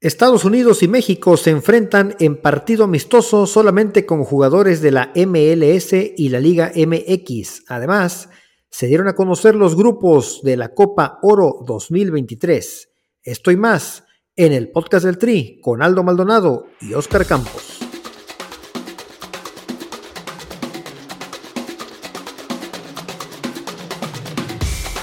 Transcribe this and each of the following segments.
Estados Unidos y México se enfrentan en partido amistoso solamente con jugadores de la MLS y la Liga MX. Además, se dieron a conocer los grupos de la Copa Oro 2023. Estoy más en el podcast del Tri con Aldo Maldonado y Oscar Campos.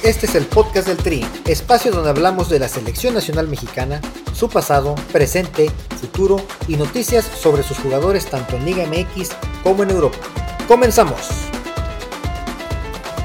Este es el podcast del Tri, espacio donde hablamos de la selección nacional mexicana, su pasado, presente, futuro y noticias sobre sus jugadores tanto en Liga MX como en Europa. Comenzamos.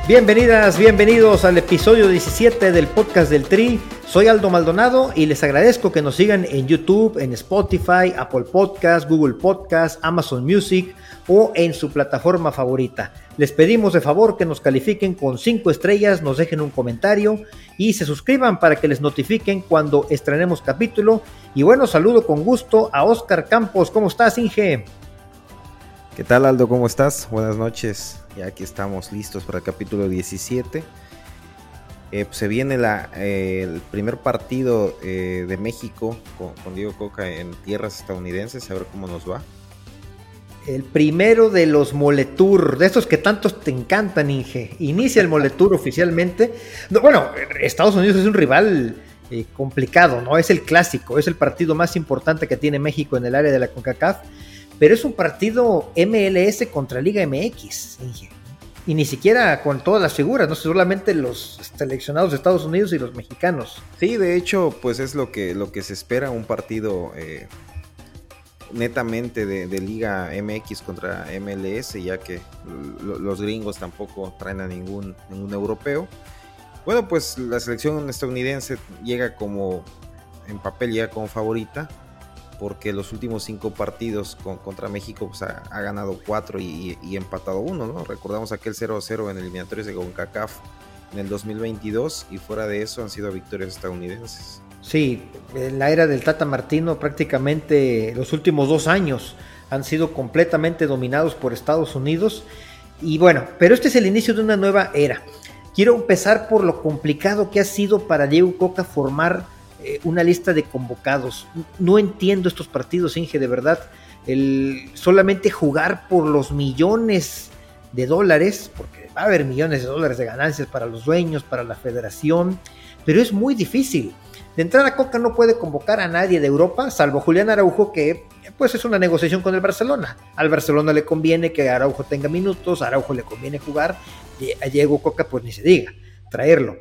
Bienvenidas, bienvenidos al episodio 17 del podcast del Tri. Soy Aldo Maldonado y les agradezco que nos sigan en YouTube, en Spotify, Apple Podcast, Google Podcast, Amazon Music o en su plataforma favorita. Les pedimos de favor que nos califiquen con 5 estrellas, nos dejen un comentario y se suscriban para que les notifiquen cuando estrenemos capítulo. Y bueno, saludo con gusto a Oscar Campos. ¿Cómo estás, Inge? ¿Qué tal, Aldo? ¿Cómo estás? Buenas noches. Ya aquí estamos listos para el capítulo 17. Eh, pues se viene la, eh, el primer partido eh, de México con, con Diego Coca en tierras estadounidenses, a ver cómo nos va. El primero de los Moletour, de estos que tantos te encantan, Inge. Inicia el Moletour oficialmente. bueno, Estados Unidos es un rival eh, complicado, ¿no? Es el clásico, es el partido más importante que tiene México en el área de la CONCACAF. Pero es un partido MLS contra Liga MX, Inge. Y ni siquiera con todas las figuras, no solamente los seleccionados de Estados Unidos y los mexicanos. Sí, de hecho, pues es lo que, lo que se espera, un partido eh, netamente de, Liga MX contra MLS, ya que los gringos tampoco traen a ningún, ningún europeo. Bueno, pues la selección estadounidense llega como, en papel ya como favorita, porque los últimos cinco partidos contra México pues, ha, ganado cuatro y, empatado uno, ¿no? Recordamos aquel 0-0 en eliminatorios de CONCACAF en el 2022 y fuera de eso han sido victorias estadounidenses. Sí, en la era del Tata Martino prácticamente los últimos dos años han sido completamente dominados por Estados Unidos. Y bueno, pero este es el inicio de una nueva era. Quiero empezar por lo complicado que ha sido para Diego Coca formar eh, una lista de convocados. No entiendo estos partidos, Inge, de verdad. El solamente jugar por los millones de dólares, porque va a haber millones de dólares de ganancias para los dueños, para la federación, pero es muy difícil. De entrada, Coca no puede convocar a nadie de Europa, salvo Julián Araujo, que pues es una negociación con el Barcelona. Al Barcelona le conviene que Araujo tenga minutos, a Araujo le conviene jugar, a Diego Coca pues ni se diga, traerlo.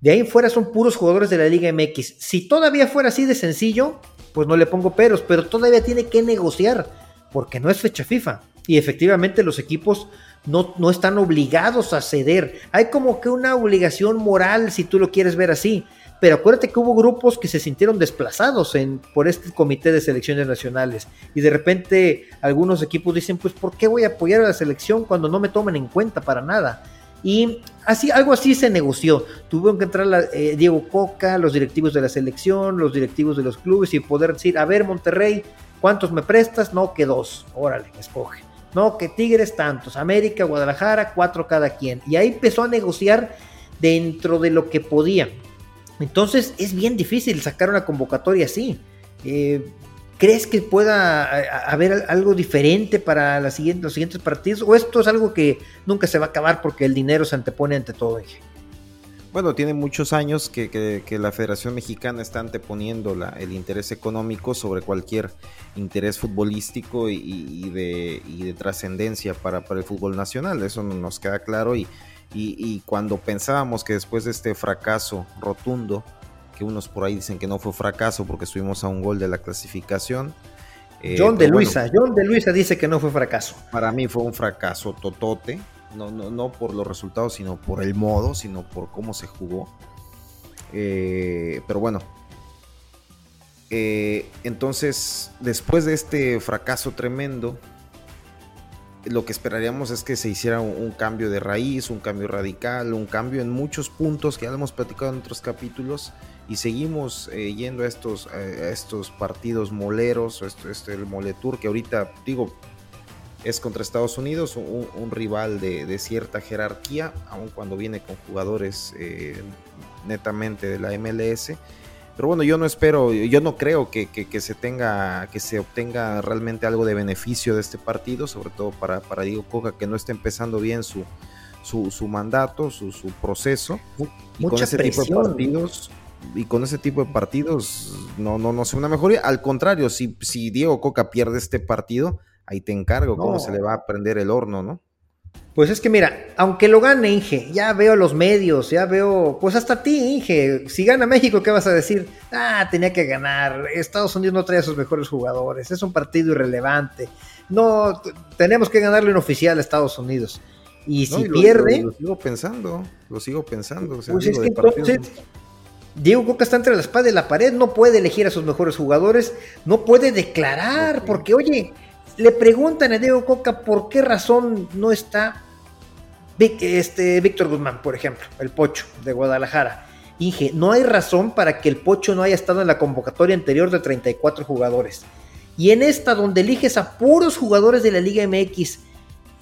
De ahí en fuera son puros jugadores de la Liga MX. Si todavía fuera así de sencillo, pues no le pongo peros, pero todavía tiene que negociar, porque no es fecha FIFA. Y efectivamente los equipos no, no están obligados a ceder. Hay como que una obligación moral, si tú lo quieres ver así pero acuérdate que hubo grupos que se sintieron desplazados por este comité de selecciones nacionales y de repente algunos equipos dicen, pues ¿por qué voy a apoyar a la selección cuando no me toman en cuenta para nada? Y así, algo así se negoció. Tuvieron que entrar eh, Diego Coca, los directivos de la selección, los directivos de los clubes y poder decir, a ver Monterrey, ¿cuántos me prestas? No, que dos, órale, escoge. No, que Tigres tantos, América, Guadalajara, cuatro cada quien. Y ahí empezó a negociar dentro de lo que podían. Entonces es bien difícil sacar una convocatoria así. Eh, ¿Crees que pueda haber algo diferente para los siguientes partidos? ¿O esto es algo que nunca se va a acabar porque el dinero se antepone ante todo? Bueno, tiene muchos años que, la Federación Mexicana está anteponiendo el interés económico sobre cualquier interés futbolístico y, de, trascendencia para, para, el fútbol nacional. Eso nos queda claro y, y, cuando pensábamos que después de este fracaso rotundo, que unos por ahí dicen que no fue fracaso porque estuvimos a un gol de la clasificación. Eh, John de Luisa, John de Luisa dice que no fue fracaso. Para mí fue un fracaso totote, no, no, no por los resultados, sino por el modo, sino por cómo se jugó. Eh, pero bueno, eh, entonces, después de este fracaso tremendo, lo que esperaríamos es que se hiciera un, cambio de raíz, un cambio radical, un cambio en muchos puntos que ya hemos platicado en otros capítulos y seguimos eh, yendo a estos, estos partidos moleros, esto, este, el Moletour que ahorita digo es contra Estados Unidos, un, rival de, cierta jerarquía, aun cuando viene con jugadores eh, netamente de la MLS, Pero bueno, yo no espero, yo no creo que, se tenga, que se obtenga realmente algo de beneficio de este partido, sobre todo para, para Diego Coca, que no está empezando bien su, su, mandato, su, su proceso. y con ese tipo de partidos, y con ese tipo de partidos, no, no, no sé una mejoría. Al contrario, si, si Diego Coca pierde este partido, ahí te encargo cómo se le va a prender el horno, ¿no? Pues es que mira, aunque lo gane Inge, ya veo los medios, ya veo, pues hasta ti Inge, si gana México, ¿qué vas a decir? Ah, tenía que ganar, Estados Unidos no trae a sus mejores jugadores, es un partido irrelevante, no, tenemos que ganarle un oficial a Estados Unidos. Y si pierde... Lo, sigo pensando, lo sigo pensando. pues es que entonces, Diego Coca está entre la espada y la pared, no puede elegir a sus mejores jugadores, no puede declarar, porque oye, le preguntan a Diego Coca por qué razón no está este, Víctor Guzmán, por ejemplo, el Pocho de Guadalajara. Inge, no hay razón para que el Pocho no haya estado en la convocatoria anterior de 34 jugadores. Y en esta, donde eliges a puros jugadores de la Liga MX,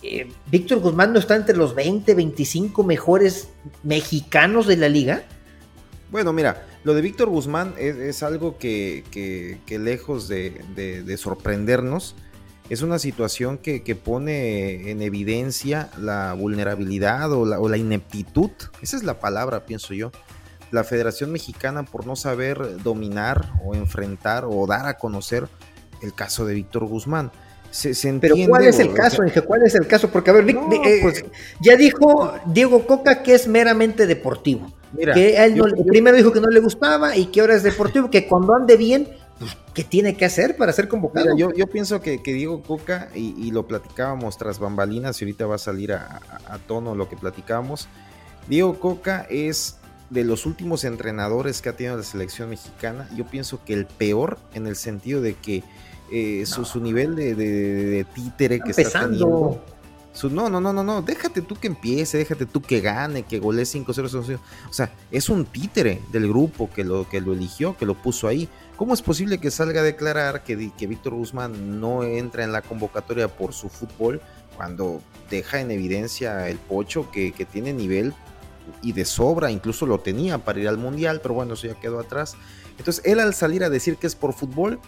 eh, Víctor Guzmán no está entre los 20, 25 mejores mexicanos de la liga. Bueno, mira, lo de Víctor Guzmán es, algo que, lejos de sorprendernos, es una situación que, pone en evidencia la vulnerabilidad o la, ineptitud, esa es la palabra, pienso yo. La Federación Mexicana por no saber dominar o enfrentar o dar a conocer el caso de Víctor Guzmán. Se, Pero ¿cuál es el caso, Inge? ¿Cuál es el caso? Porque, a ver, eh, pues, ya dijo Diego Coca que es meramente deportivo. que él primero dijo que no le gustaba y que ahora es deportivo, que cuando ande bien pues, ¿qué tiene que hacer para ser convocado? yo, yo, pienso que, Diego Coca, y, lo platicábamos tras bambalinas, y ahorita va a salir a, tono lo que platicábamos, Diego Coca es de los últimos entrenadores que ha tenido la selección mexicana, yo pienso que el peor en el sentido de que eh, su, nivel de, títere que está teniendo no, no, no, no, no, déjate tú que empiece, déjate tú que gane, que golee 5-0. O sea, es un títere del grupo que lo, que lo eligió, que lo puso ahí. ¿Cómo es posible que salga a declarar que, que Víctor Guzmán no entra en la convocatoria por su fútbol cuando deja en evidencia el pocho que, tiene nivel y de sobra, incluso lo tenía para ir al mundial, pero bueno, eso ya quedó atrás. Entonces, él al salir a decir que es por fútbol,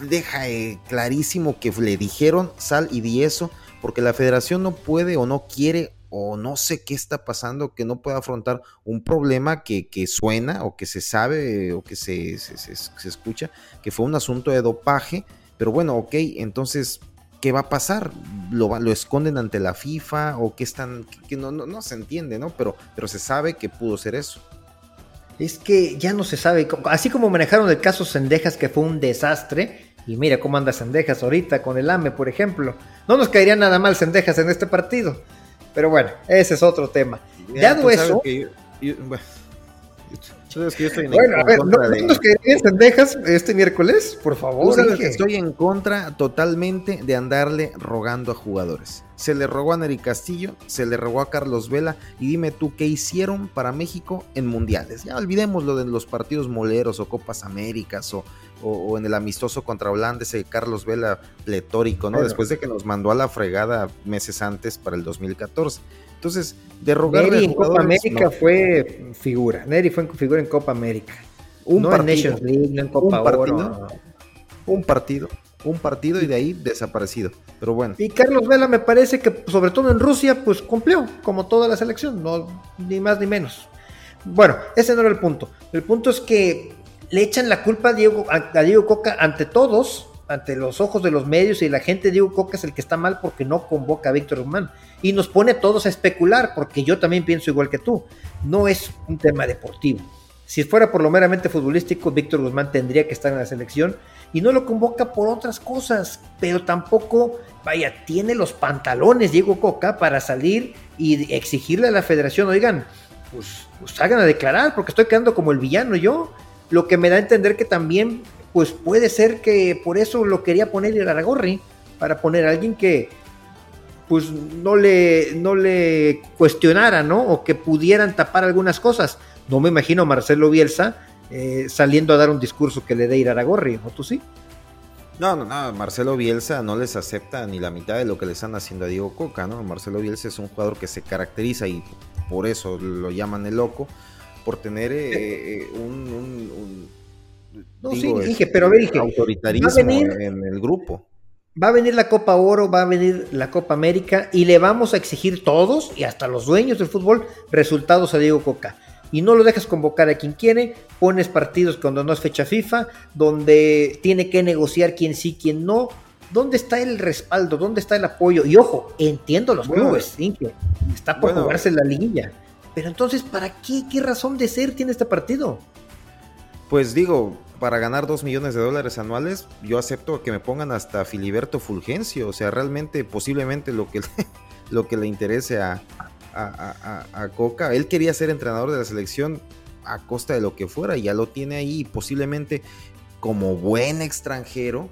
deja eh, clarísimo que le dijeron sal y di eso porque la federación no puede o no quiere o no sé qué está pasando, que no puede afrontar un problema que, suena o que se sabe o que se, se, escucha, que fue un asunto de dopaje, pero bueno, ok, entonces, ¿qué va a pasar? ¿Lo, lo esconden ante la FIFA o qué están? Que no, no, no se entiende, ¿no? Pero, pero se sabe que pudo ser eso. Es que ya no se sabe, así como manejaron el caso Sendejas, que fue un desastre, y mira cómo anda Sendejas ahorita con el AME, por ejemplo. No nos caería nada mal Sendejas en este partido. Pero bueno, ese es otro tema. Ya, Dado eso. bueno, a ver, ¿no, nos caerían Sendejas este miércoles? Por favor. estoy en contra totalmente de andarle rogando a jugadores. Se le rogó a Neri Castillo, se le rogó a Carlos Vela. Y dime tú, ¿qué hicieron para México en mundiales? Ya olvidemos lo de los partidos moleros o Copas Américas o o, en el amistoso contra Holanda, ese Carlos Vela pletórico, ¿no? Después de que nos mandó a la fregada meses antes para el 2014. Entonces, de Neri en Copa América fue figura. Neri fue figura en Copa América. Un partido, en Copa un partido, un partido, un partido y de ahí desaparecido. Pero bueno. Y Carlos Vela me parece que, sobre todo en Rusia, pues cumplió, como toda la selección, no ni más ni menos. Bueno, ese no era el punto. El punto es que le echan la culpa a Diego, a, Diego Coca ante todos, ante los ojos de los medios y la gente, Diego Coca es el que está mal porque no convoca a Víctor Guzmán. Y nos pone a todos a especular, porque yo también pienso igual que tú. No es un tema deportivo. Si fuera por lo meramente futbolístico, Víctor Guzmán tendría que estar en la selección y no lo convoca por otras cosas, pero tampoco, vaya, tiene los pantalones Diego Coca para salir y exigirle a la federación, oigan, pues, pues a declarar porque estoy quedando como el villano yo lo que me da a entender que también, pues puede ser que por eso lo quería poner el Aragorri, para poner a alguien que pues no le, no le cuestionara, ¿no? O que pudieran tapar algunas cosas. No me imagino a Marcelo Bielsa eh, saliendo a dar un discurso que le dé Iraragorri, ¿o tú sí? No, no, no, Marcelo Bielsa no les acepta ni la mitad de lo que le están haciendo a Diego Coca, ¿no? Marcelo Bielsa es un jugador que se caracteriza y por eso lo llaman el loco, por tener eh, eh, un, no, sí, dije, pero a ver, dije, autoritarismo en el grupo. Va a venir la Copa Oro, va a venir la Copa América y le vamos a exigir todos y hasta los dueños del fútbol resultados a Diego Coca. Y no lo dejas convocar a quien quiere, pones partidos cuando no es fecha FIFA, donde tiene que negociar quién sí, quién no. ¿Dónde está el respaldo? ¿Dónde está el apoyo? Y ojo, entiendo los clubes, está por jugarse la liguilla. Pero entonces, ¿para qué? ¿Qué razón de ser tiene este partido? Pues digo, para ganar 2 millones de dólares anuales, yo acepto que me pongan hasta Filiberto Fulgencio. O sea, realmente, posiblemente lo que, lo que le interese a, a, Coca. Él quería ser entrenador de la selección a costa de lo que fuera. Ya lo tiene ahí. Posiblemente, como buen extranjero,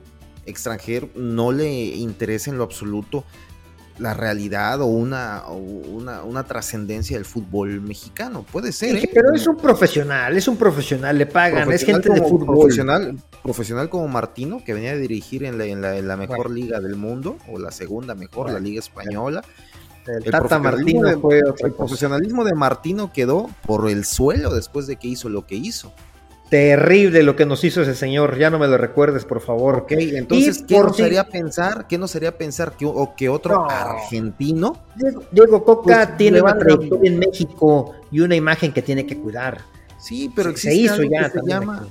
extranjero, no le interesa en lo absoluto la realidad o una, una, una trascendencia del fútbol mexicano. Puede ser. ¿eh? Pero es un profesional, es un profesional, le pagan, es gente de fútbol. Profesional, profesional como Martino, que venía a dirigir en la, en la, mejor liga del mundo, o la segunda mejor, la Liga Española. El, Tata Martino El profesionalismo de Martino quedó por el suelo después de que hizo lo que hizo. Terrible lo que nos hizo ese señor, ya no me lo recuerdes, por favor. Ok, entonces, ¿qué nos haría pensar? ¿Qué nos haría pensar que, o que otro argentino? Diego, Coca pues, tiene una trayectoria en México y una imagen que tiene que cuidar. Sí, pero se, hizo ya. se llama,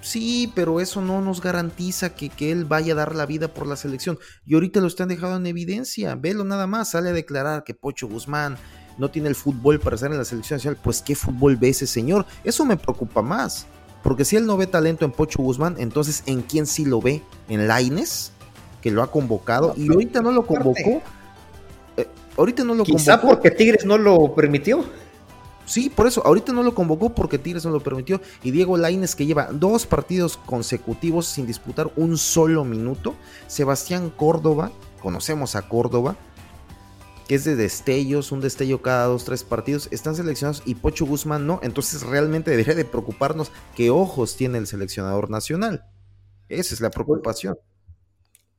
Sí, pero eso no nos garantiza que, que, él vaya a dar la vida por la selección. Y ahorita lo están dejando en evidencia. Velo nada más, sale a declarar que Pocho Guzmán no tiene el fútbol para estar en la selección nacional. Pues, ¿qué fútbol ve ese señor? Eso me preocupa más. Porque si él no ve talento en Pocho Guzmán, entonces ¿en quién sí lo ve? ¿En Laines? Que lo ha convocado y ahorita no lo convocó. Eh, ahorita no lo Quizá porque Tigres no lo permitió. Sí, por eso, ahorita no lo convocó porque Tigres no lo permitió. Y Diego Laines, que lleva dos partidos consecutivos sin disputar un solo minuto. Sebastián Córdoba, conocemos a Córdoba, que es de destellos, un destello cada dos, tres partidos, están seleccionados y Pocho Guzmán no. Entonces realmente debería de preocuparnos qué ojos tiene el seleccionador nacional. Esa es la preocupación.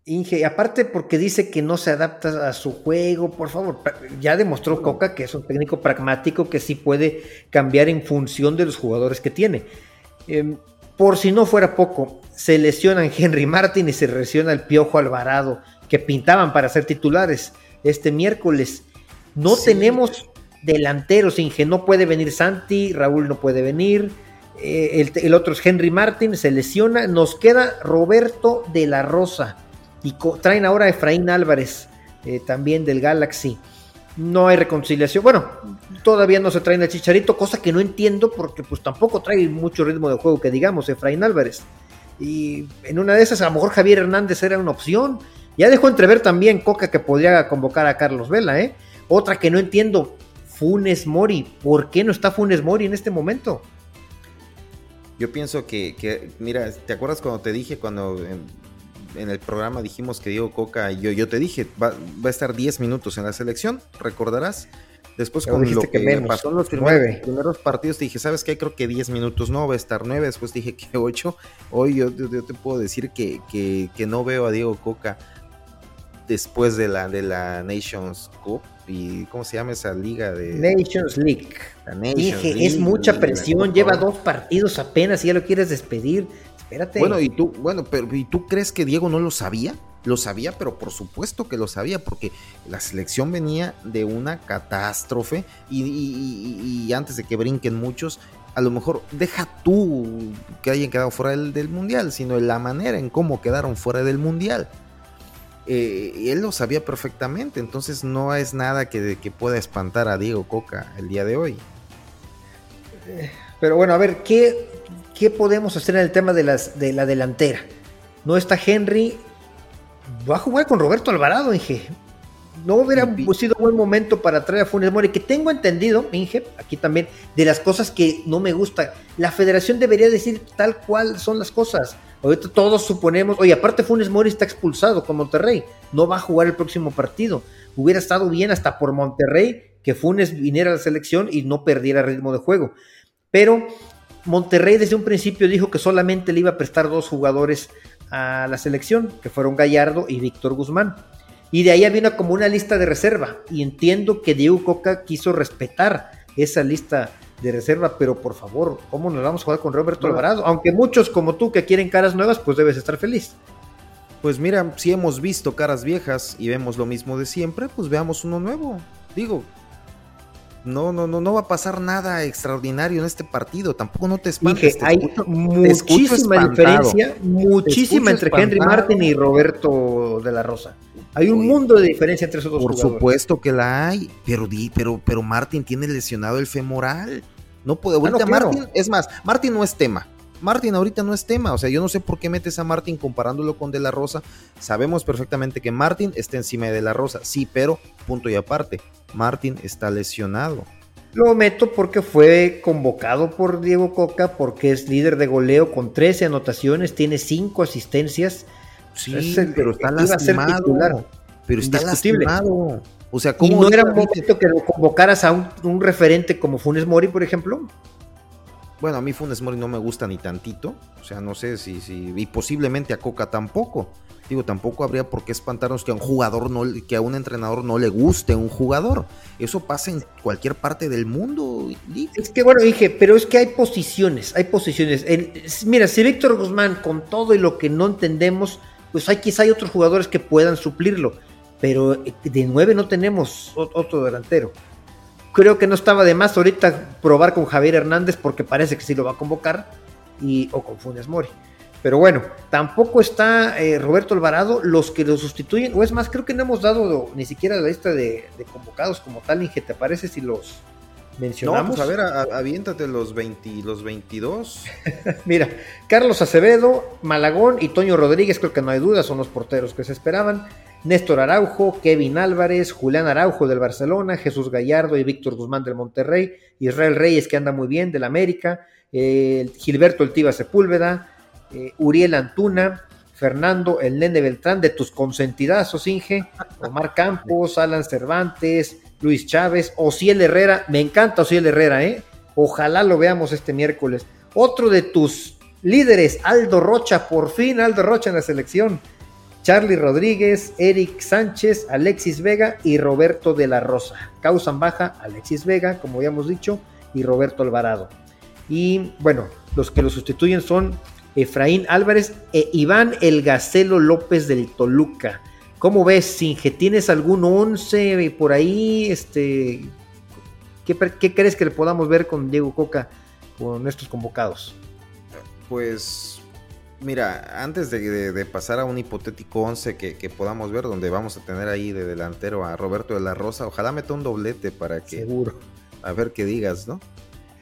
Inge, aparte porque dice que no se adapta a su juego, por favor, ya demostró Coca que es un técnico pragmático que sí puede cambiar en función de los jugadores que tiene. Em, por si no fuera poco, se lesionan Henry Martin y se lesiona el Piojo Alvarado, que pintaban para ser titulares este miércoles. No tenemos delanteros, Inge, no puede venir Santi, Raúl no puede venir, eh, el, otro es Henry Martin, se lesiona, nos queda Roberto de la Rosa y traen ahora a Efraín Álvarez, eh, también del Galaxy. No hay reconciliación. Bueno, todavía no se traen a Chicharito, cosa que no entiendo porque pues tampoco trae mucho ritmo de juego que digamos Efraín Álvarez. Y en una de esas a lo mejor Javier Hernández era una opción ya dejó entrever también Coca que podría convocar a Carlos Vela, ¿eh? Otra que no entiendo, Funes Mori. ¿Por qué no está Funes Mori en este momento? Yo pienso que, mira, ¿te acuerdas cuando te dije, cuando en, el programa dijimos que Diego Coca, yo, yo te dije, va, a estar 10 minutos en la selección, recordarás? Después con lo que, pasó en los primeros, partidos te dije, ¿sabes qué? Creo que 10 minutos no, va a estar 9, después dije que 8. Hoy yo, te puedo decir que, que, no veo a Diego Coca después de la, de la Nations Cup y ¿cómo se llama esa liga de Nations League? Dije, es mucha presión, lleva dos partidos apenas y ya lo quieres despedir. Espérate. Bueno, y tú, bueno, pero ¿y tú crees que Diego no lo sabía? Lo sabía, pero por supuesto que lo sabía, porque la selección venía de una catástrofe y, y antes de que brinquen muchos, a lo mejor deja tú que hayan quedado fuera del, del mundial, sino la manera en cómo quedaron fuera del mundial. Eh, él lo sabía perfectamente, entonces no es nada que, que pueda espantar a Diego Coca el día de hoy. Pero bueno, a ver, ¿qué, qué podemos hacer en el tema de, las, de la delantera? No está Henry, va a jugar con Roberto Alvarado, Inge. No hubiera sido buen momento para traer a Funes Mori, que tengo entendido, Inge, aquí también, de las cosas que no me gusta. La federación debería decir tal cual son las cosas. Ahorita todos suponemos, oye, aparte Funes Mori está expulsado con Monterrey, no va a jugar el próximo partido. Hubiera estado bien hasta por Monterrey que Funes viniera a la selección y no perdiera ritmo de juego. Pero Monterrey desde un principio dijo que solamente le iba a prestar dos jugadores a la selección, que fueron Gallardo y Víctor Guzmán. Y de ahí había como una lista de reserva. Y entiendo que Diego Coca quiso respetar esa lista de reserva, pero por favor, ¿cómo nos vamos a jugar con Roberto Alvarado? Aunque muchos como tú que quieren caras nuevas, pues debes estar feliz. Pues mira, si hemos visto caras viejas y vemos lo mismo de siempre, pues veamos uno nuevo. Digo, no, no, no, no va a pasar nada extraordinario en este partido. Tampoco no te espantes. hay muchísima diferencia, muchísima entre Henry Martin y Roberto de la Rosa. Hay un mundo de diferencia entre esos dos Por supuesto que la hay, pero, pero, pero Martin tiene lesionado el femoral. No puede. Ah, ahorita Martin, es más, Martin no es tema. Martin ahorita no es tema, o sea, yo no sé por qué metes a Martin comparándolo con De La Rosa. Sabemos perfectamente que Martin está encima de De La Rosa, sí, pero punto y aparte, Martin está lesionado. Lo meto porque fue convocado por Diego Coca, porque es líder de goleo con 13 anotaciones, tiene 5 asistencias. Sí, pero está lastimado. Pero está lastimado. O sea, ¿cómo ¿Y no era momento que lo convocaras a un, un referente como Funes Mori, por ejemplo? Bueno, a mí Funes Mori no me gusta ni tantito. O sea, no sé si, si. Y posiblemente a Coca tampoco. Digo, tampoco habría por qué espantarnos que a un jugador no, que a un entrenador no le guste un jugador. Eso pasa en cualquier parte del mundo. Es que bueno, dije, pero es que hay posiciones, hay posiciones. mira, si Víctor Guzmán, con todo y lo que no entendemos, pues hay quizá hay otros jugadores que puedan suplirlo. Pero de nueve no tenemos otro delantero. Creo que no estaba de más ahorita probar con Javier Hernández porque parece que sí lo va a convocar y, o con Funes Mori. Pero bueno, tampoco está eh, Roberto Alvarado, los que lo sustituyen, o es más, creo que no hemos dado ni siquiera la lista de, convocados como tal, Inge, ¿te parece si los mencionamos? No, pues a ver, aviéntate los, 20, los 22. Mira, Carlos Acevedo, Malagón y Toño Rodríguez, creo que no hay duda, son los porteros que se esperaban. Néstor Araujo, Kevin Álvarez, Julián Araujo del Barcelona, Jesús Gallardo y Víctor Guzmán del Monterrey, Israel Reyes que anda muy bien del América, eh, Gilberto Eltiva Sepúlveda, eh, Uriel Antuna, Fernando El Nene Beltrán de tus consentidazos, Inge, Omar Campos, Alan Cervantes, Luis Chávez, Ociel Herrera, me encanta Ociel Herrera, ¿eh? Ojalá lo veamos este miércoles. Otro de tus líderes, Aldo Rocha, por fin Aldo Rocha en la selección. Charlie Rodríguez, Eric Sánchez, Alexis Vega y Roberto de la Rosa. Causan baja Alexis Vega, como habíamos dicho, y Roberto Alvarado. Y bueno, los que lo sustituyen son Efraín Álvarez e Iván El Gacelo López del Toluca. ¿Cómo ves, Singe? ¿Tienes algún 11 por ahí? Este, ¿qué, ¿Qué crees que le podamos ver con Diego Coca con estos convocados? Pues Mira, antes de, pasar a un hipotético 11 que, podamos ver, donde vamos a tener ahí de delantero a Roberto de la Rosa, ojalá meta un doblete para que. Seguro. A ver qué digas, ¿no?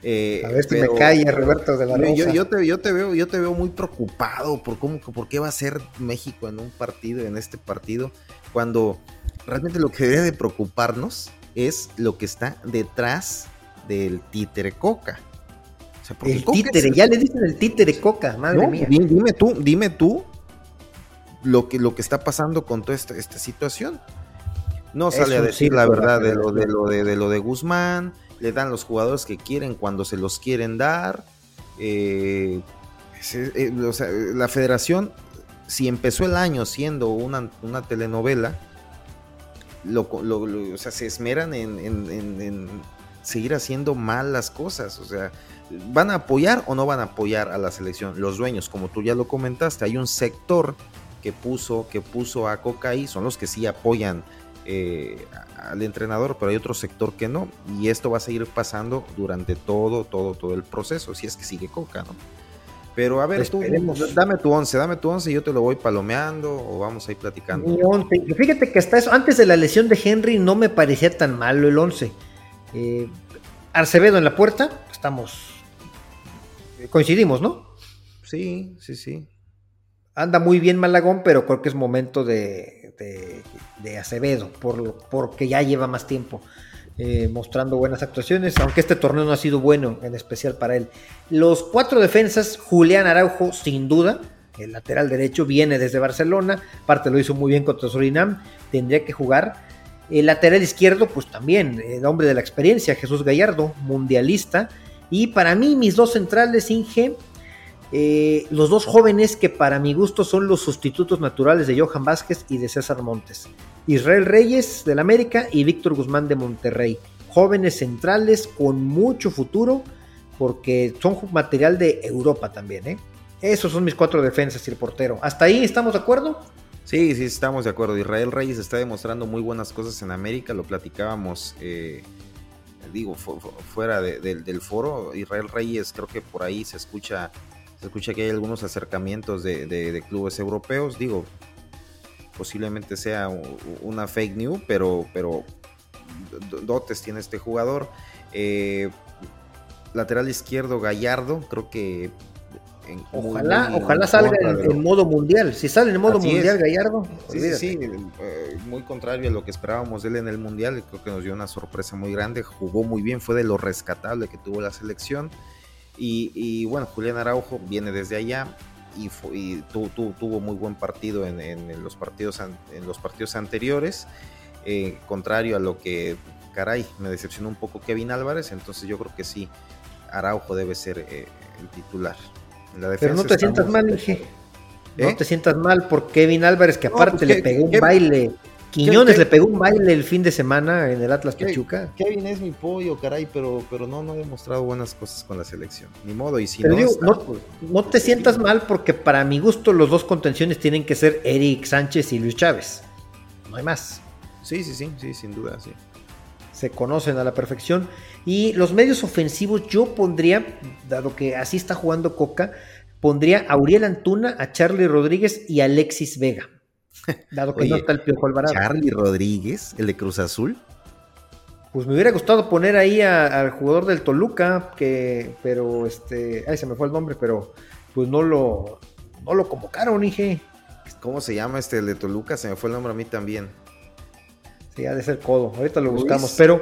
Eh, a ver si me cae Roberto de la Rosa. Yo, te, yo, te, veo, yo te veo muy preocupado por cómo, por qué va a ser México en un partido, en este partido, cuando realmente lo que debe de preocuparnos es lo que está detrás del títere Coca el títere, ya le dicen el títere coca, madre mía. Dime, tú, dime tú lo que, lo que está pasando con toda esta, situación. No sale a decir la verdad de lo de, lo de, lo de Guzmán, le dan los jugadores que quieren cuando se los quieren dar. Eh, eh, la federación, si empezó el año siendo una, telenovela, lo, se esmeran en, en, seguir haciendo mal las cosas. O sea, ¿Van a apoyar o no van a apoyar a la selección? Los dueños, como tú ya lo comentaste, hay un sector que puso, que puso a Coca son los que sí apoyan eh, al entrenador, pero hay otro sector que no. Y esto va a seguir pasando durante todo, todo, todo el proceso, si es que sigue Coca, ¿no? Pero a ver, tú, dame tu 11, dame tu 11 y yo te lo voy palomeando o vamos a ir platicando. Fíjate que hasta eso, antes de la lesión de Henry no me parecía tan malo el 11. Eh, Arcevedo en la puerta, estamos coincidimos, ¿no? Sí, sí, sí. Anda muy bien Malagón, pero creo que es momento de, de, Acevedo, por, porque ya lleva más tiempo eh, mostrando buenas actuaciones, aunque este torneo no ha sido bueno, en especial para él. Los cuatro defensas, Julián Araujo, sin duda, el lateral derecho viene desde Barcelona, parte lo hizo muy bien contra Surinam, tendría que jugar. El lateral izquierdo, pues también, el hombre de la experiencia, Jesús Gallardo, mundialista. Y para mí, mis dos centrales, Inge, eh, los dos jóvenes que para mi gusto son los sustitutos naturales de Johan Vázquez y de César Montes. Israel Reyes del América y Víctor Guzmán de Monterrey. Jóvenes centrales con mucho futuro porque son material de Europa también, ¿eh? Esos son mis cuatro defensas y el portero. ¿Hasta ahí estamos de acuerdo? Sí, sí, estamos de acuerdo. Israel Reyes está demostrando muy buenas cosas en América, lo platicábamos, eh, digo, fuera del foro. Israel Reyes, creo que por ahí se escucha, se escucha que hay algunos acercamientos de, clubes europeos. Digo, posiblemente sea una fake news, pero, pero dotes tiene este jugador. Eh, lateral izquierdo Gallardo, creo que ojalá, ojalá salga en, modo mundial. Si sale en modo mundial, Gallardo. Sí, sí, eh, muy contrario a lo que esperábamos de él en el mundial. Creo que nos dio una sorpresa muy grande. Jugó muy bien, fue de lo rescatable que tuvo la selección. Y, bueno, Julián Araujo viene desde allá y, tuvo muy buen partido en, los, partidos en los partidos anteriores. Eh, contrario a lo que, caray, me decepcionó un poco Kevin Álvarez. Entonces yo creo que sí, Araujo debe ser eh, el titular. Pero no te sientas mal, Inge. No ¿Eh? te sientas mal por Kevin Álvarez, que aparte pues le pegó un baile. Quiñones le pegó un baile el fin de semana en el Atlas Pachuca. Kevin es mi pollo, caray, pero, pero no, no ha demostrado buenas cosas con la selección. Ni modo, y si no, no, pues, no, te sientas mal porque para mi gusto los dos contenciones tienen que ser Eric Sánchez y Luis Chávez. No hay más. Sí, sí, sí, sí, sin duda, sí. Se conocen a la perfección. Y los medios ofensivos, yo pondría, dado que así está jugando Coca, pondría a Uriel Antuna, a Charlie Rodríguez y a Alexis Vega. Dado que no está el Piojo Alvarado. Charlie Rodríguez, el de Cruz Azul. Pues me hubiera gustado poner ahí al jugador del Toluca, que, pero este, ay, se me fue el nombre, pero pues no lo, no lo convocaron, dije. ¿Cómo se llama este el de Toluca? Se me fue el nombre a mí también. Sí, ha de ser Codo. Ahorita lo buscamos, pero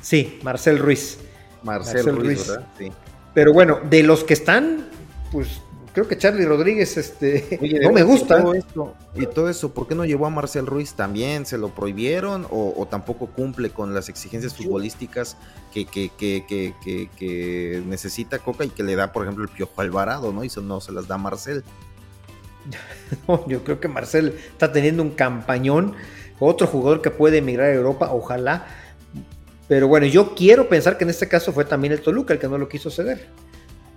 Sí, Marcel Ruiz. Marcel, Ruiz, ¿verdad? Sí. Pero bueno, de los que están, pues creo que Charlie Rodríguez este, no me gusta. Y todo, esto, y todo eso, ¿por qué no llevó a Marcel Ruiz también? ¿Se lo prohibieron o, tampoco cumple con las exigencias futbolísticas que, que, que, que, necesita Coca y que le da, por ejemplo, el Piojo Alvarado, ¿no? Y eso no se las da Marcel. yo creo que Marcel está teniendo un campañón. Otro jugador que puede emigrar a Europa, ojalá pero bueno, yo quiero pensar que en este caso fue también el Toluca el que no lo quiso ceder.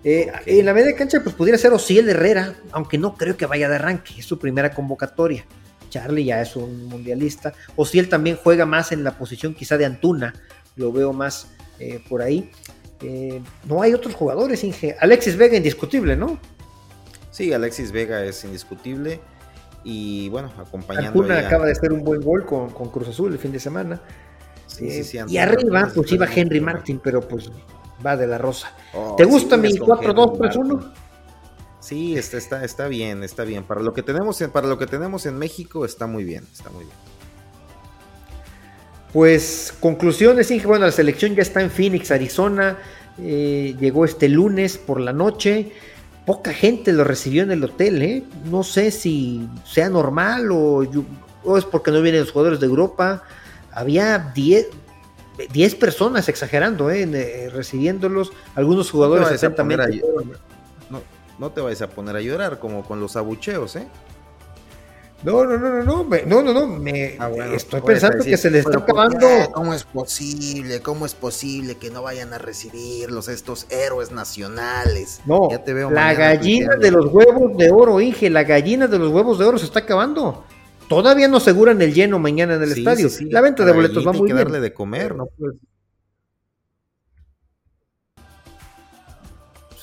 Eh, en la media cancha, pues pudiera ser Ociel Herrera, aunque no creo que vaya de arranque, es su primera convocatoria. Charlie ya es un mundialista. Ociel también juega más en la posición quizá de Antuna, lo veo más eh, por ahí. Eh, no hay otros jugadores, Inge. Alexis Vega, indiscutible, ¿no? Sí, Alexis Vega es indiscutible. Y bueno, acompañando. Antuna acaba de hacer un buen gol con, con Cruz Azul el fin de semana y arriba, pues iba Henry Martin, pero pues va de la rosa. Oh, ¿Te gusta mi 4-2-3-1? Sí, está, está, está bien, está bien. Para lo que tenemos en, para lo que tenemos en México está muy bien, está muy bien. Pues conclusiones, Inge, bueno, la selección ya está en Phoenix, Arizona, eh, llegó este lunes por la noche, poca gente lo recibió en el hotel, ¿eh? no sé si sea normal o, o es porque no vienen los jugadores de Europa, había 10 10 personas exagerando, ¿eh? eh, recibiéndolos, algunos jugadores no exactamente. no, te vayas a poner a llorar como con los abucheos, ¿eh? No, no, no, no, no, no, no, no, me ah, estoy pensando que se les está acabando. ¿Cómo es posible? ¿Cómo es posible que no vayan a recibirlos estos héroes nacionales? No, ya te veo la gallina de los huevos de oro, Inge, la gallina de los huevos de oro se está acabando. Todavía no aseguran el lleno mañana en el estadio. La venta de boletos va muy que darle de comer, ¿no?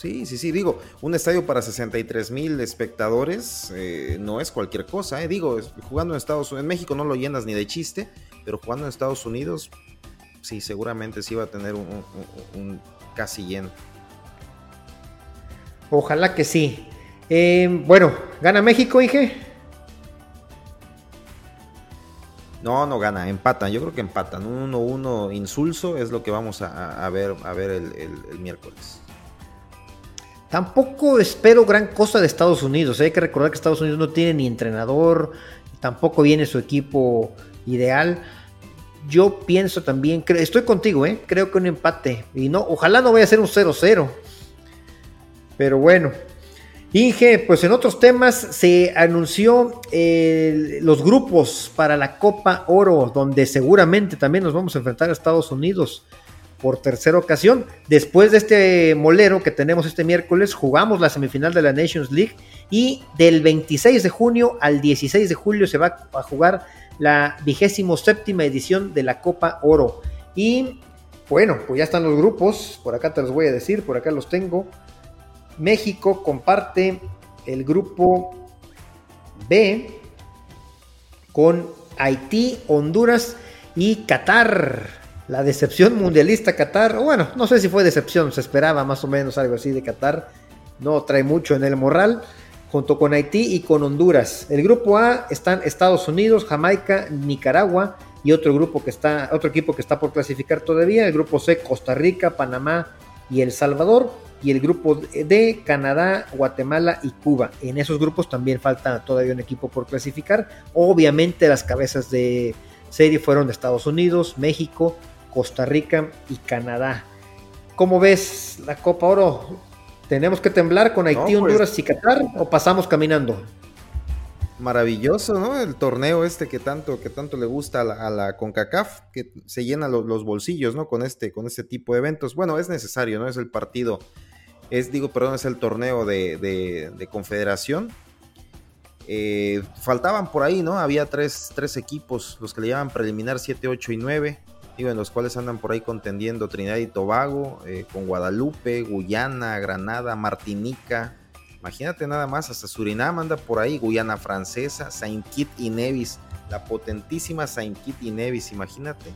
Sí, sí, sí, digo, un estadio para 63 mil espectadores eh, no es cualquier cosa, eh. digo, jugando en Estados Unidos, en México no lo llenas ni de chiste, pero jugando en Estados Unidos, sí, seguramente sí va a tener un, casi lleno. Ojalá que sí. Eh, bueno, ¿gana México, Ige? No, no gana, empatan. Yo creo que empatan. Un 1-1 insulso es lo que vamos a, ver, a ver el, miércoles. Tampoco espero gran cosa de Estados Unidos. ¿eh? Hay que recordar que Estados Unidos no tiene ni entrenador, tampoco viene su equipo ideal. Yo pienso también, estoy contigo, ¿eh? creo que un empate. Y no, ojalá no vaya a ser un 0-0. Pero bueno, Inge, pues en otros temas se anunció eh, los grupos para la Copa Oro, donde seguramente también nos vamos a enfrentar a Estados Unidos. por tercera ocasión. Después de este molero que tenemos este miércoles, jugamos la semifinal de la Nations League y del 26 de junio al 16 de julio se va a jugar la vigésimo séptima edición de la Copa Oro. Y bueno, pues ya están los grupos, por acá te los voy a decir, por acá los tengo. México comparte el grupo B con Haití, Honduras y Qatar. La decepción mundialista Qatar, bueno, no sé si fue decepción, se esperaba más o menos algo así de Qatar. No trae mucho en el moral, junto con Haití y con Honduras. El grupo A están Estados Unidos, Jamaica, Nicaragua y otro grupo que está, otro equipo que está por clasificar todavía. El grupo C, Costa Rica, Panamá y El Salvador. Y el grupo D, Canadá, Guatemala y Cuba. En esos grupos también falta todavía un equipo por clasificar. Obviamente las cabezas de serie fueron de Estados Unidos, México, Costa Rica y Canadá. ¿Cómo ves la Copa Oro? ¿Tenemos que temblar con Haití, pues, Honduras y Qatar o pasamos caminando? Maravilloso, ¿no? El torneo este que tanto, que tanto le gusta a la, CONCACAF, que se llena los bolsillos, ¿no? Con este, con este tipo de eventos. Bueno, es necesario, ¿no? Es el partido, es, digo, perdón, es el torneo de, confederación. Eh, faltaban por ahí, ¿no? Había tres, tres equipos, los que le llaman preliminar 7, 8 y 9 en los cuales andan por ahí contendiendo Trinidad y Tobago, eh, con Guadalupe, Guyana, Granada, Martinica. Imagínate nada más, hasta Surinam anda por ahí, Guyana Francesa, Saint Kitts y Nevis, la potentísima Saint Kitts y Nevis, imagínate.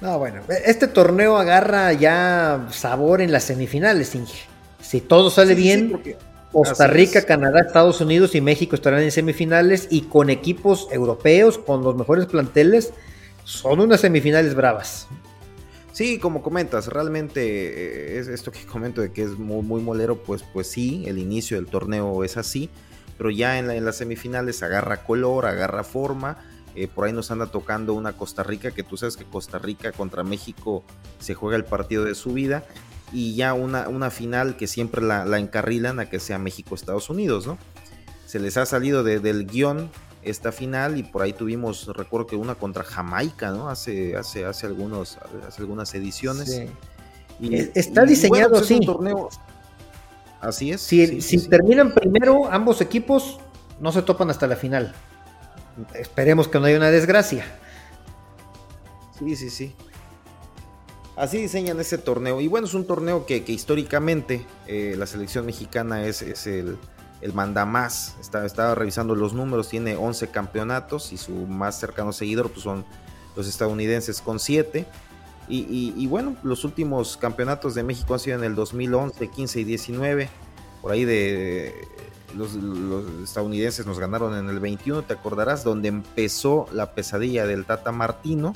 No, bueno, este torneo agarra ya sabor en las semifinales, Inge. Si todo sale bien, Costa Rica, Canadá, Estados Unidos y México estarán en semifinales y con equipos europeos, con los mejores planteles, son unas semifinales bravas. Sí, como comentas, realmente eh, es esto que comento de que es muy, muy molero, pues, pues sí, el inicio del torneo es así, pero ya en, las semifinales agarra color, agarra forma. Eh, por ahí nos anda tocando una Costa Rica, que tú sabes que Costa Rica contra México se juega el partido de su vida, y ya una, una final que siempre la, encarrilan a que sea México-Estados Unidos, ¿no? Se les ha salido del guion esta final y por ahí tuvimos, recuerdo que una contra Jamaica, ¿no? Hace, hace, hace, algunos, hace algunas ediciones. Y, Está diseñado pues, así. torneo. Así es. Si, si terminan primero ambos equipos, no se topan hasta la final. Esperemos que no haya una desgracia. Sí, sí, sí. Así diseñan ese torneo. Y bueno, es un torneo que, históricamente eh, la selección mexicana es, es el, el mandamás, está, estaba revisando los números, tiene 11 campeonatos y su más cercano seguidor pues son los estadounidenses con 7. Y, bueno, los últimos campeonatos de México han sido en el 2011, 15 y 19. Por ahí de los, estadounidenses nos ganaron en el 21, te acordarás, donde empezó la pesadilla del Tata Martino.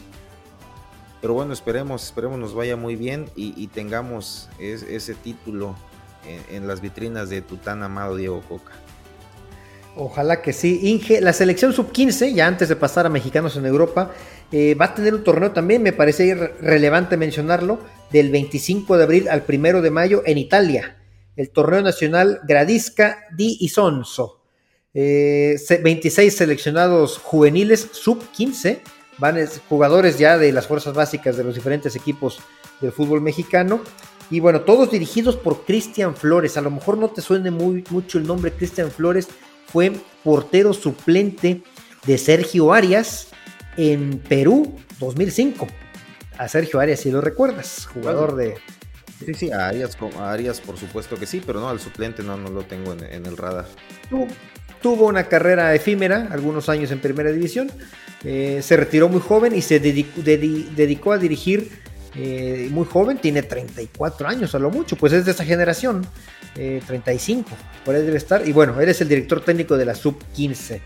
Pero bueno, esperemos, esperemos nos vaya muy bien y, tengamos ese título en, las vitrinas de tu tan amado Diego Coca. Ojalá que sí. Inge, la selección sub-15, ya antes de pasar a mexicanos en Europa, eh, va a tener un torneo también, me parece relevante mencionarlo, del 25 de abril al 1 de mayo en Italia. El torneo nacional Gradisca di Isonzo. 26 eh, seleccionados juveniles sub-15, van jugadores ya de las fuerzas básicas de los diferentes equipos del fútbol mexicano. Y bueno, todos dirigidos por Cristian Flores. A lo mejor no te suene muy, mucho el nombre Cristian Flores. Fue portero suplente de Sergio Arias en Perú 2005. A Sergio Arias, si lo recuerdas, jugador de... Sí, sí, a Arias, por supuesto que sí, pero no, al suplente no, no lo tengo en, el radar. tuvo una carrera efímera, algunos años en primera división. Eh, se retiró muy joven y se dedicó a dirigir eh, muy joven, tiene 34 años a lo mucho, pues es de esa generación, 35, eh, por ahí debe estar. Y bueno, eres el director técnico de la sub-15.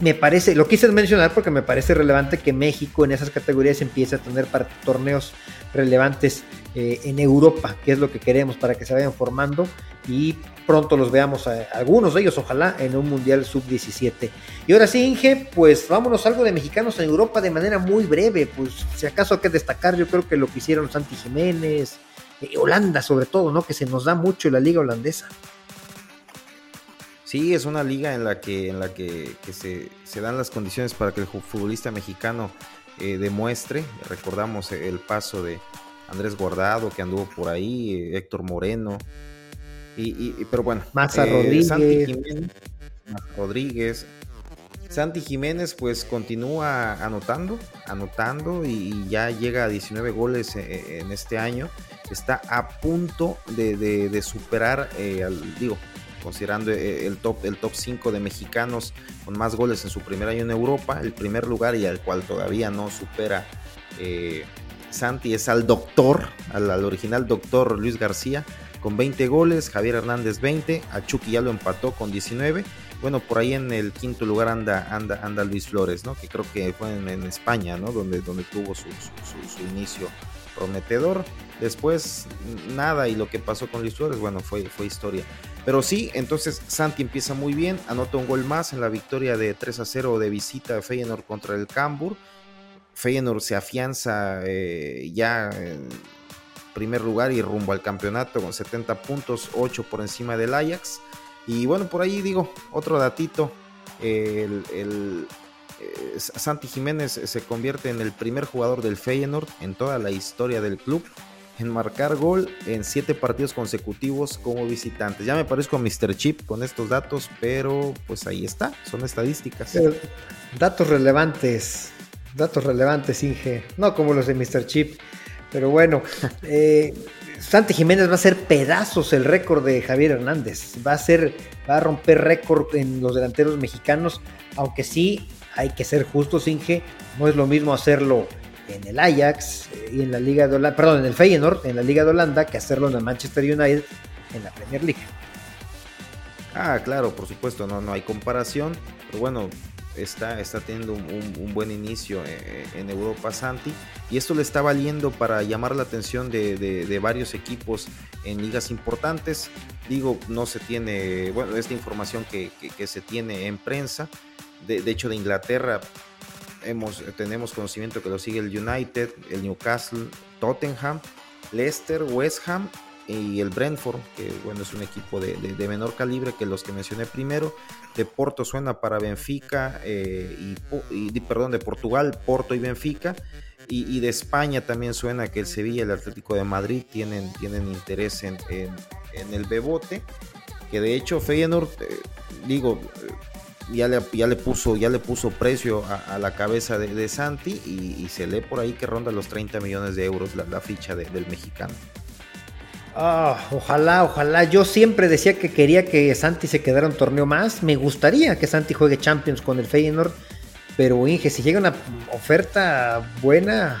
Me parece, lo quise mencionar porque me parece relevante que México en esas categorías empiece a tener torneos relevantes eh, en Europa, que es lo que queremos para que se vayan formando y pronto los veamos, algunos de ellos, ojalá, en un Mundial Sub-17. Y ahora sí, Inge, pues vámonos algo de mexicanos en Europa de manera muy breve, pues si acaso hay que destacar, yo creo que lo que hicieron Santi Jiménez, eh, Holanda sobre todo, ¿no? Que se nos da mucho la liga holandesa. Sí, es una liga en la que, en la que, se, dan las condiciones para que el futbolista mexicano eh, demuestre. Recordamos el paso de Andrés Guardado que anduvo por ahí, Héctor Moreno. Y, pero bueno, Maza Rodríguez. Santi Jiménez, Rodríguez. Santi Jiménez pues continúa anotando, anotando y, ya llega a 19 goles en, este año. Está a punto de, superar, al, digo, considerando eh, el top, el top 5 de mexicanos con más goles en su primer año en Europa, el primer lugar y al cual todavía no supera eh, Santi es al doctor, al, original doctor Luis García con 20 goles, Javier Hernández 20, a Chucky ya lo empató con 19. Bueno, por ahí en el quinto lugar anda, anda, anda Luis Flores, ¿no? Que creo que fue en, España, ¿no? Donde, donde tuvo su, su inicio prometedor. Después nada y lo que pasó con Luis Flores, bueno, fue, fue historia. Pero sí, entonces Santi empieza muy bien, anota un gol más en la victoria de 3 a 0 de visita de Feyenoord contra el Cambur. Feyenoord se afianza eh, ya en primer lugar y rumbo al campeonato con 70 puntos, 8 por encima del Ajax. Y bueno, por ahí digo, otro datito, el, eh, Santi Jiménez se convierte en el primer jugador del Feyenoord en toda la historia del club en marcar gol en siete partidos consecutivos como visitantes. Ya me parezco a Mr. Chip con estos datos, pero pues ahí está, son estadísticas. datos relevantes, datos relevantes, Inge, no como los de Mr. Chip, pero bueno, eh, Santi Jiménez va a ser pedazos el récord de Javier Hernández, va a ser, va a romper récord en los delanteros mexicanos, aunque sí hay que ser justos, Inge, no es lo mismo hacerlo en el Ajax eh, y en la Liga de Holanda, perdón, en el Feyenoord, en la Liga de Holanda, que hacerlo en el Manchester United en la Premier League. Ah, claro, por supuesto, no, no hay comparación, pero bueno, está, está teniendo un, buen inicio eh, en Europa Santi y esto le está valiendo para llamar la atención de, varios equipos en ligas importantes. Digo, no se tiene, bueno, esta información que, se tiene en prensa, de, de hecho de Inglaterra tenemos conocimiento que lo sigue el United, el Newcastle, Tottenham, Leicester, West Ham y el Brentford, que bueno, es un equipo de, menor calibre que los que mencioné primero. De Porto suena para Benfica, eh, y, perdón, de Portugal, Porto y Benfica. Y, de España también suena que el Sevilla y el Atlético de Madrid tienen, tienen interés en, el Bebote. Que de hecho Feyenoord, eh, digo, ya le, ya le, puso, ya le puso precio a, la cabeza de, Santi y, se lee por ahí que ronda los 30 millones de euros la, ficha del mexicano. Ah, ojalá, ojalá. Yo siempre decía que quería que Santi se quedara un torneo más. Me gustaría que Santi juegue Champions con el Feyenoord. Pero Inge, si llega una oferta buena,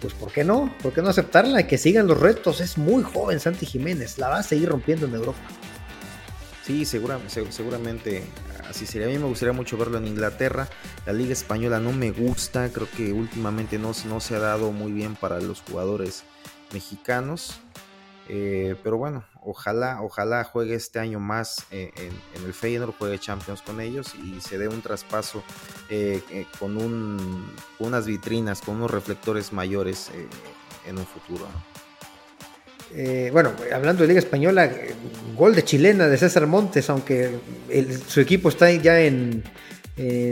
pues ¿por qué no? ¿Por qué no aceptarla? Que sigan los retos. Es muy joven Santi Jiménez. La va a seguir rompiendo en Europa. Sí, seguramente, así sería. A mí me gustaría mucho verlo en Inglaterra. La liga española no me gusta, creo que últimamente no se ha dado muy bien para los jugadores mexicanos. Eh, pero bueno, ojalá, ojalá juegue este año más eh, en, el Feyenoord, juegue Champions con ellos y se dé un traspaso eh, con unas vitrinas, con unos reflectores mayores en un futuro. Eh, bueno, hablando de Liga Española, gol de chilena de César Montes, aunque su equipo está ya en,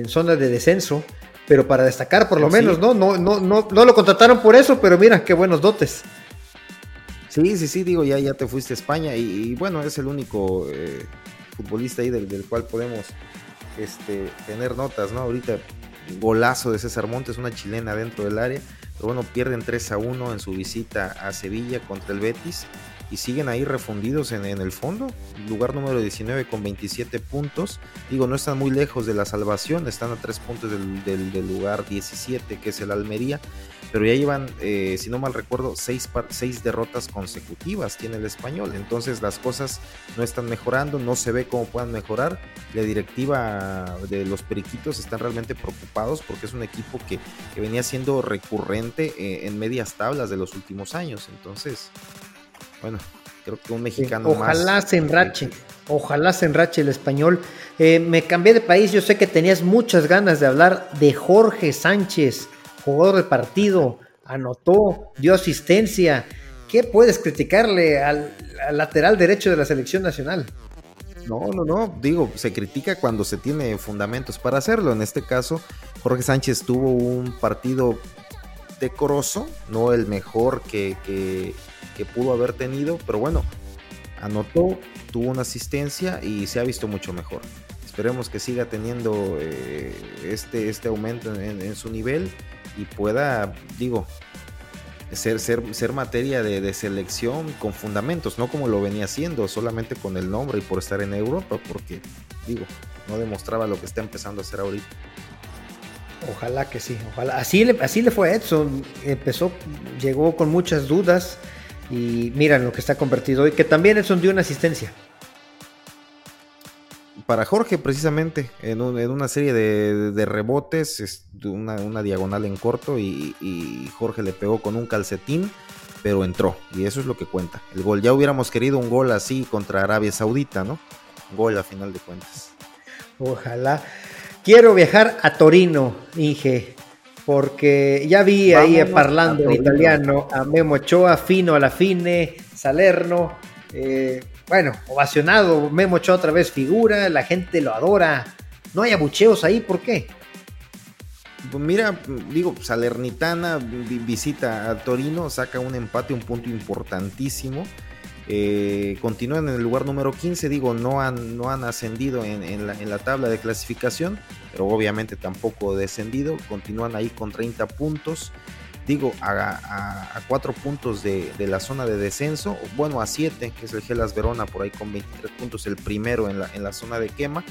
zona de descenso, pero para destacar por lo menos, ¿no? No, ¿no? no, no, lo contrataron por eso, pero mira qué buenos dotes. Sí, sí, sí, digo, ya, ya te fuiste a España y, bueno, es el único eh, futbolista ahí del, del, cual podemos este, tener notas, ¿no? Ahorita golazo de César Montes, una chilena dentro del área bueno, pierden 3 a 1 en su visita a Sevilla contra el Betis y siguen ahí refundidos en, el fondo. Lugar número 19 con 27 puntos. Digo, no están muy lejos de la salvación, están a 3 puntos del, lugar 17 que es el Almería, pero ya llevan, eh, si no mal recuerdo, 6 seis, derrotas consecutivas tiene el español. Entonces las cosas no están mejorando, no se ve cómo puedan mejorar. La directiva de los Periquitos están realmente preocupados porque es un equipo que, venía siendo recurrente eh, en medias tablas de los últimos años. Entonces, bueno, creo que un mexicano ojalá se enrache, ojalá se enrache el español. Eh, me cambié de país, yo sé que tenías muchas ganas de hablar de Jorge Sánchez, jugador de partido, anotó, dio asistencia. ¿Qué puedes criticarle al, lateral derecho de la selección nacional? No, no, no, digo, se critica cuando se tiene fundamentos para hacerlo. En este caso, Jorge Sánchez tuvo un partido decoroso, no el mejor que, que, pudo haber tenido, pero bueno, anotó, tuvo una asistencia y se ha visto mucho mejor. Esperemos que siga teniendo eh, este, este aumento en, su nivel y pueda, digo, ser, ser, ser materia de, de, selección con fundamentos, no como lo venía haciendo, solamente con el nombre y por estar en Europa, porque, digo, no demostraba lo que está empezando a hacer ahorita. Ojalá que sí, ojalá. Así le, así le fue a Edson. Empezó, llegó con muchas dudas y miran lo que está convertido hoy, que también Edson dio una asistencia. Para Jorge, precisamente, en, una serie de, rebotes, una, diagonal en corto y, y, Jorge le pegó con un calcetín, pero entró. Y eso es lo que cuenta. El gol, ya hubiéramos querido un gol así contra Arabia Saudita, ¿no? Gol a final de cuentas. Ojalá. Quiero viajar a Torino, Inge, porque ya vi ahí parlando en italiano a Memo Ochoa, fino a la fine, Salerno. Eh, bueno, ovacionado, Memo Ochoa otra vez figura, la gente lo adora. No hay abucheos ahí, ¿por qué? Pues mira, digo, Salernitana visita a Torino, saca un empate, un punto importantísimo. Eh, continúan en el lugar número 15, digo, no han, no han ascendido en, la, tabla de clasificación, pero obviamente tampoco descendido, continúan ahí con 30 puntos, digo, a, 4 puntos de, la zona de descenso, bueno, a 7, que es el Gelas Verona por ahí con 23 puntos, el primero en la, en la zona de quema,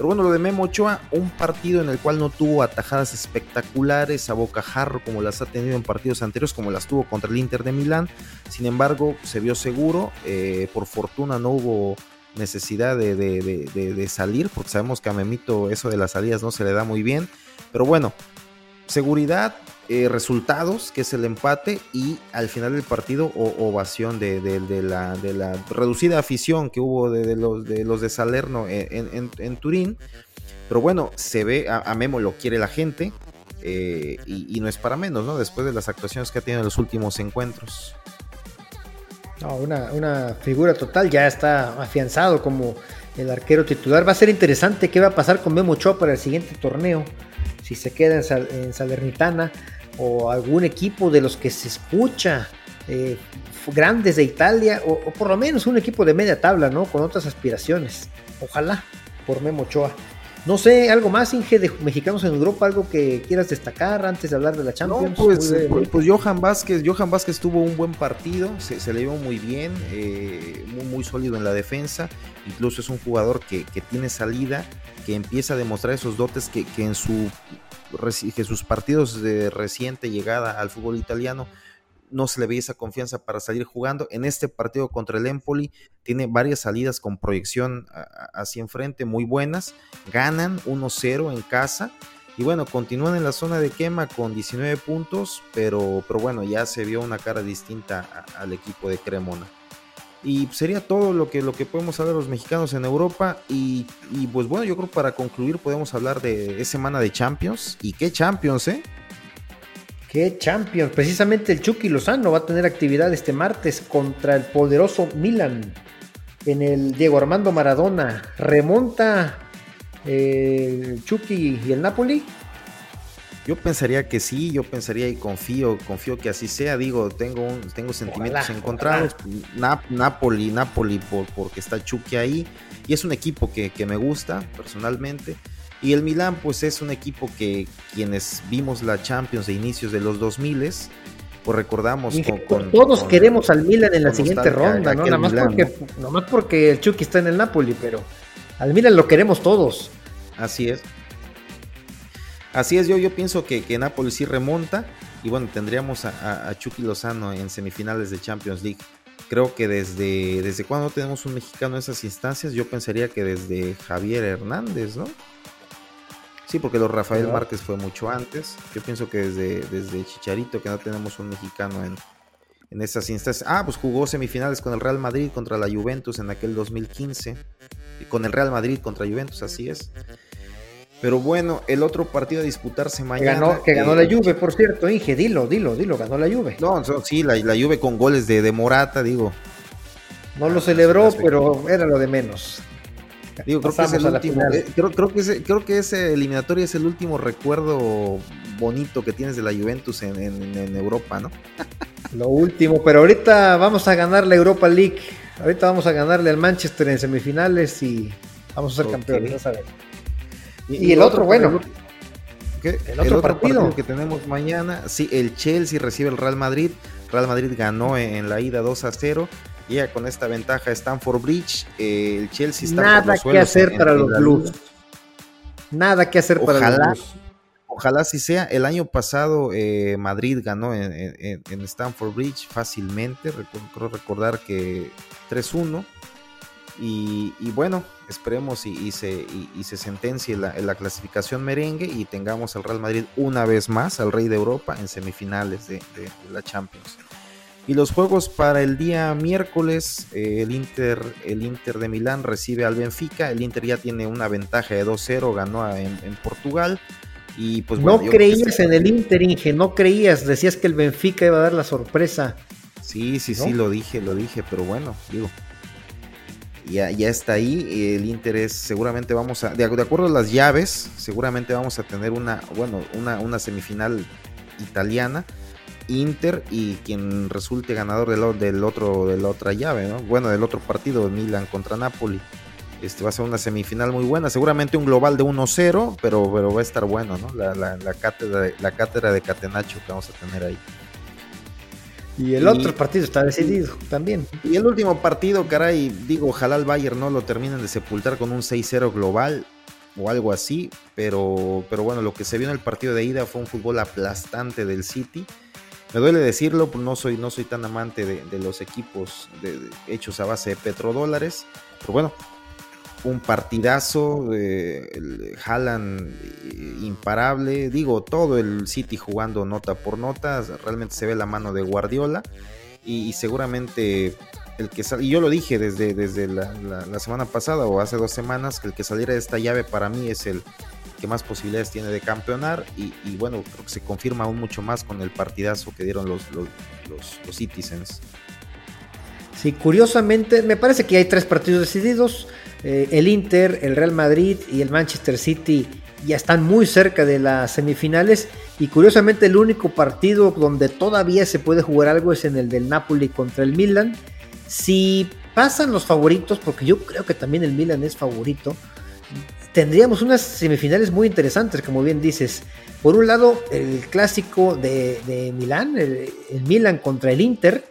pero bueno, lo de Memo Ochoa, un partido en el cual no tuvo atajadas espectaculares a bocajarro como las ha tenido en partidos anteriores, como las tuvo contra el Inter de Milán. Sin embargo, se vio seguro. Eh, por fortuna no hubo necesidad de, salir, porque sabemos que a Memito eso de las salidas no se le da muy bien. Pero bueno, seguridad, eh, resultados, que es el empate, y al final del partido, ovación de, la, reducida afición que hubo de, los, de los de Salerno en, Turín. Pero bueno, se ve, a, Memo lo quiere la gente, eh, y, no es para menos, ¿no? Después de las actuaciones que ha tenido en los últimos encuentros. Una, figura total, ya está afianzado como el arquero titular. Va a ser interesante qué va a pasar con Memo Ochoa para el siguiente torneo. Si se queda en Salernitana o algún equipo de los que se escucha eh, grandes de Italia o, por lo menos un equipo de media tabla, ¿no? Con otras aspiraciones. Ojalá por Memo Ochoa. No sé, algo más, Inge, de mexicanos en Europa, algo que quieras destacar antes de hablar de la Champions. pues, pues, Johan Vázquez, Johan Vázquez tuvo un buen partido, se, le vio muy bien, eh, muy, muy, sólido en la defensa, incluso es un jugador que, que, tiene salida, que empieza a demostrar esos dotes que, que en su que sus partidos de reciente llegada al fútbol italiano no se le veía esa confianza para salir jugando. En este partido contra el Empoli tiene varias salidas con proyección hacia enfrente muy buenas. Ganan 1-0 en casa. Y bueno, continúan en la zona de quema con 19 puntos, pero, pero bueno, ya se vio una cara distinta al equipo de Cremona. Y sería todo lo que, lo que podemos hablar los mexicanos en Europa. Y, pues bueno, yo creo que para concluir podemos hablar de esa semana de Champions. ¿Y qué Champions, eh? ¿Qué Champions? Precisamente el Chucky Lozano va a tener actividad este martes contra el poderoso Milan en el Diego Armando Maradona. ¿Remonta eh, el Chucky y el Napoli? Yo pensaría que sí, yo pensaría y confío, confío que así sea. Digo, tengo, tengo sentimientos encontrados. Napoli, Napoli, por, porque está Chucky ahí. Y es un equipo que, me gusta personalmente. Y el Milan, pues es un equipo que quienes vimos la Champions de inicios de los 2000 pues recordamos con, todos queremos al Milan en la siguiente ronda, ¿no? Nada más, porque, más porque el Chucky está en el Napoli, pero al Milan lo queremos todos. Así es. Así es, yo, yo pienso que, que Nápoles sí remonta y bueno, tendríamos a, Chucky Lozano en semifinales de Champions League. Creo que desde, desde cuando tenemos un mexicano en esas instancias, yo pensaría que desde Javier Hernández, ¿no? Sí, porque los Rafael Márquez fue mucho antes. Yo pienso que desde, desde Chicharito que no tenemos un mexicano en, en esas instancias. Ah, pues jugó semifinales con el Real Madrid contra la Juventus en aquel 2015. Y con el Real Madrid contra Juventus, así es. Pero bueno, el otro partido a disputarse mañana. Que ganó, la Juve, por cierto, Inge, dilo, dilo, dilo, ganó la Juve. No, sí, la, la Juve con goles de, de Morata, digo. No lo celebró, pero era lo de menos. Digo, creo que, es el último, eh, creo, que ese, creo que ese eliminatorio es el último recuerdo bonito que tienes de la Juventus en, Europa, ¿no? Lo último, pero ahorita vamos a ganar la Europa League. Ahorita vamos a ganarle al Manchester en semifinales y vamos a ser campeones, Y, el otro, bueno. El otro, partido? que tenemos mañana, sí, el Chelsea recibe el Real Madrid. Real Madrid ganó en, la ida 2 a 0 con esta ventaja Stanford Bridge, eh, el Chelsea está Nada que hacer para los Blues. Nada que hacer para los Blues. Ojalá sí sea. El año pasado eh, Madrid ganó en, en, Stanford Bridge fácilmente. Recuerdo recordar que 3-1. Y, bueno, esperemos y, se, se sentencie la, la, clasificación merengue y tengamos al Real Madrid una vez más, al Rey de Europa, en semifinales de la Champions. Y los juegos para el día miércoles, eh, el, Inter, el Inter de Milán recibe al Benfica. El Inter ya tiene una ventaja de 2-0, ganó en, Portugal. Y pues, no creías en el Inter, Inge, no creías. Decías que el Benfica iba a dar la sorpresa. Sí, sí, sí, lo dije, lo dije, pero bueno, digo. Ya, ya está ahí. El Inter es, seguramente vamos a, de, acuerdo a las llaves, seguramente vamos a tener una, bueno, una, una semifinal italiana Inter y quien resulte ganador del, del, otro de la otra llave, ¿no? Bueno, del otro partido, Milan contra Napoli. Este va a ser una semifinal muy buena, seguramente un global de 1-0, pero, pero va a estar bueno, ¿no? La, la, cátedra, de, la cátedra de Catenacho que vamos a tener ahí. Y el otro partido está decidido también. Y el último partido, caray, digo, ojalá el Bayern no lo terminen de sepultar con un 6-0 global o algo así, pero, pero bueno, lo que se vio en el partido de ida fue un fútbol aplastante del City me duele decirlo, pues no soy, no soy tan amante de, los equipos hechos a base de petrodólares. Pero bueno, un partidazo, de Haaland eh, imparable, digo, todo el City jugando nota por nota, realmente se ve la mano de Guardiola y, seguramente el que y yo lo dije desde, desde la, semana pasada o hace dos semanas, que el que saliera de esta llave para mí es el, que más posibilidades tiene de campeonar y, bueno, creo que se confirma aún mucho más con el partidazo que dieron los, los, Citizens. Sí, curiosamente, me parece que hay tres partidos decididos. Eh, el Inter, el Real Madrid y el Manchester City ya están muy cerca de las semifinales. Y curiosamente, el único partido donde todavía se puede jugar algo es en el del Napoli contra el Milan. Si pasan los favoritos, porque yo creo que también el Milan es favorito, tendríamos unas semifinales muy interesantes, como bien dices. Por un lado, el clásico de, Milán, el, Milan contra el Inter,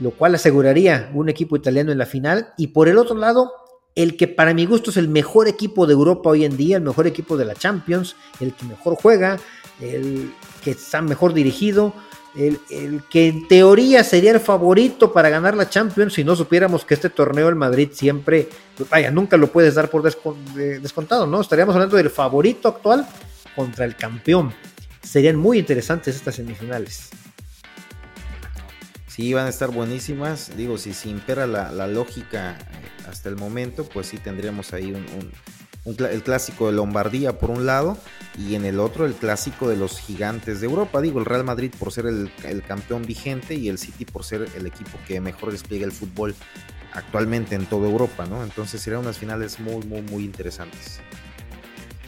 lo cual aseguraría un equipo italiano en la final. Y por el otro lado, el que para mi gusto es el mejor equipo de Europa hoy en día, el mejor equipo de la Champions, el que mejor juega, el que está mejor dirigido, el, que en teoría sería el favorito para ganar la Champions si no supiéramos que este torneo el Madrid siempre, vaya, nunca lo puedes dar por descontado, ¿no? Estaríamos hablando del favorito actual contra el campeón. Serían muy interesantes estas semifinales. Sí, van a estar buenísimas. Digo, si, si impera la, lógica eh, hasta el momento, pues sí tendríamos ahí un el clásico de Lombardía por un lado y en el otro el clásico de los gigantes de Europa. Digo, el Real Madrid por ser el, campeón vigente y el City por ser el equipo que mejor despliega el fútbol actualmente en toda Europa, ¿no? Entonces serían unas finales muy, muy, muy interesantes.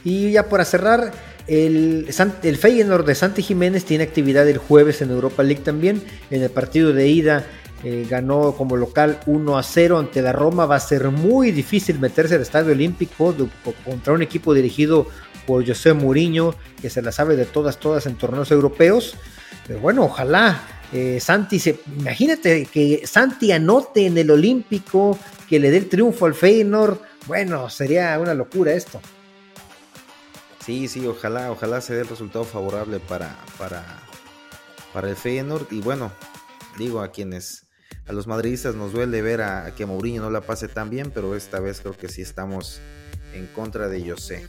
Y ya para cerrar, el, el Feyenoord de Santi Jiménez tiene actividad el jueves en Europa League también. En el partido de ida eh, ganó como local 1 a 0 ante la Roma. Va a ser muy difícil meterse al Estadio Olímpico contra un equipo dirigido por José Mourinho, que se la sabe de todas, todas en torneos europeos. Pero bueno, ojalá eh, Santi se. Imagínate que Santi anote en el Olímpico, que le dé el triunfo al Feyenoord. Bueno, sería una locura esto. Sí, sí, ojalá, ojalá se dé el resultado favorable para, para, para el Feyenoord. Y bueno, digo a quienes a los madridistas nos duele ver a, que Mourinho no la pase tan bien, pero esta vez creo que sí estamos en contra de José.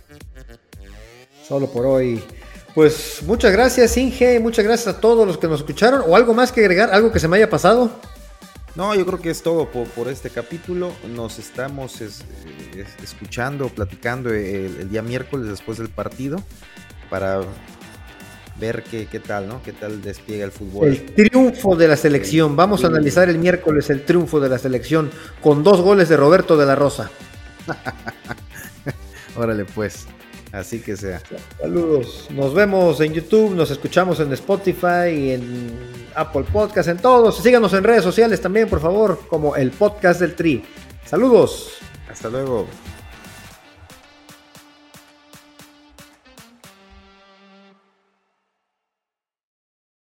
Solo por hoy. Pues muchas gracias, Inge, muchas gracias a todos los que nos escucharon. ¿O algo más que agregar? ¿Algo que se me haya pasado? No, yo creo que es todo por, este capítulo. Nos estamos escuchando, platicando el, día miércoles después del partido para ver qué, qué tal, ¿no? Qué tal despliega el fútbol. El triunfo de la selección. Vamos a analizar el miércoles el triunfo de la selección con dos goles de Roberto de la Rosa. Órale pues. Así que sea. Saludos. Nos vemos en YouTube, nos escuchamos en Spotify, en Apple Podcast, en todos. Síganos en redes sociales también, por favor, como el podcast del Tri. Saludos. Hasta luego.